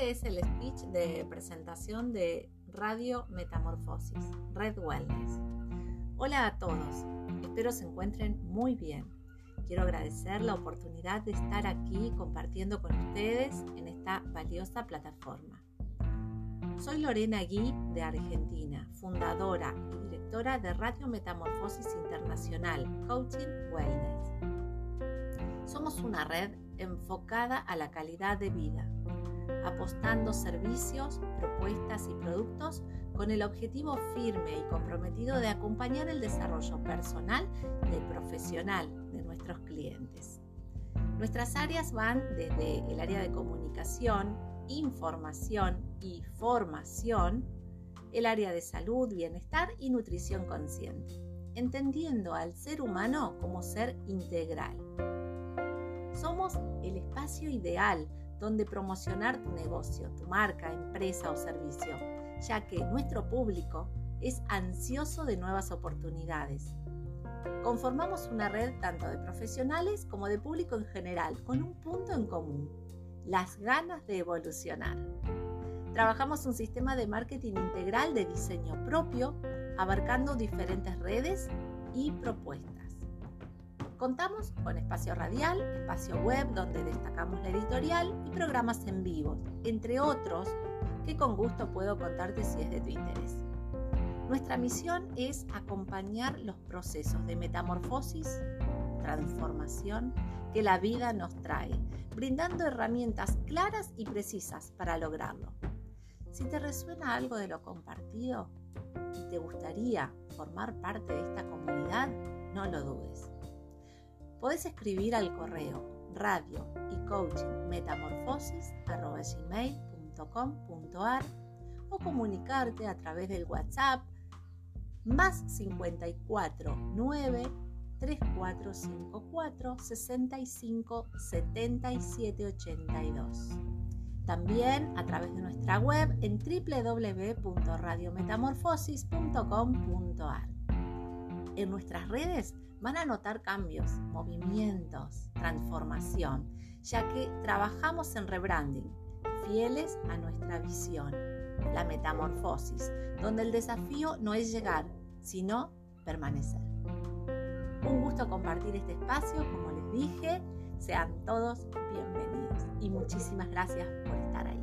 Este es el speech de presentación de Radio Metamorfosis, Red Wellness. Hola a todos, espero se encuentren muy bien. Quiero agradecer la oportunidad de estar aquí compartiendo con ustedes en esta valiosa plataforma. Soy Lorena Gui de Argentina, fundadora y directora de Radio Metamorfosis Internacional, Coaching Wellness. Somos una red enfocada a la calidad de vida apostando servicios, propuestas y productos con el objetivo firme y comprometido de acompañar el desarrollo personal y profesional de nuestros clientes. Nuestras áreas van desde el área de comunicación, información y formación, el área de salud, bienestar y nutrición consciente, entendiendo al ser humano como ser integral. Somos el espacio ideal donde promocionar tu negocio, tu marca, empresa o servicio, ya que nuestro público es ansioso de nuevas oportunidades. Conformamos una red tanto de profesionales como de público en general, con un punto en común, las ganas de evolucionar. Trabajamos un sistema de marketing integral de diseño propio, abarcando diferentes redes y propuestas. Contamos con espacio radial, espacio web donde destacamos la editorial y programas en vivo, entre otros que con gusto puedo contarte si es de tu interés. Nuestra misión es acompañar los procesos de metamorfosis, transformación que la vida nos trae, brindando herramientas claras y precisas para lograrlo. Si te resuena algo de lo compartido y te gustaría formar parte de esta comunidad, no lo dudes. Podés escribir al correo radio y coaching metamorfosis o comunicarte a través del WhatsApp más 54 9 3454 65 77 82. También a través de nuestra web en www.radiometamorfosis.com.ar. En nuestras redes van a notar cambios, movimientos, transformación, ya que trabajamos en rebranding, fieles a nuestra visión, la metamorfosis, donde el desafío no es llegar, sino permanecer. Un gusto compartir este espacio, como les dije, sean todos bienvenidos y muchísimas gracias por estar ahí.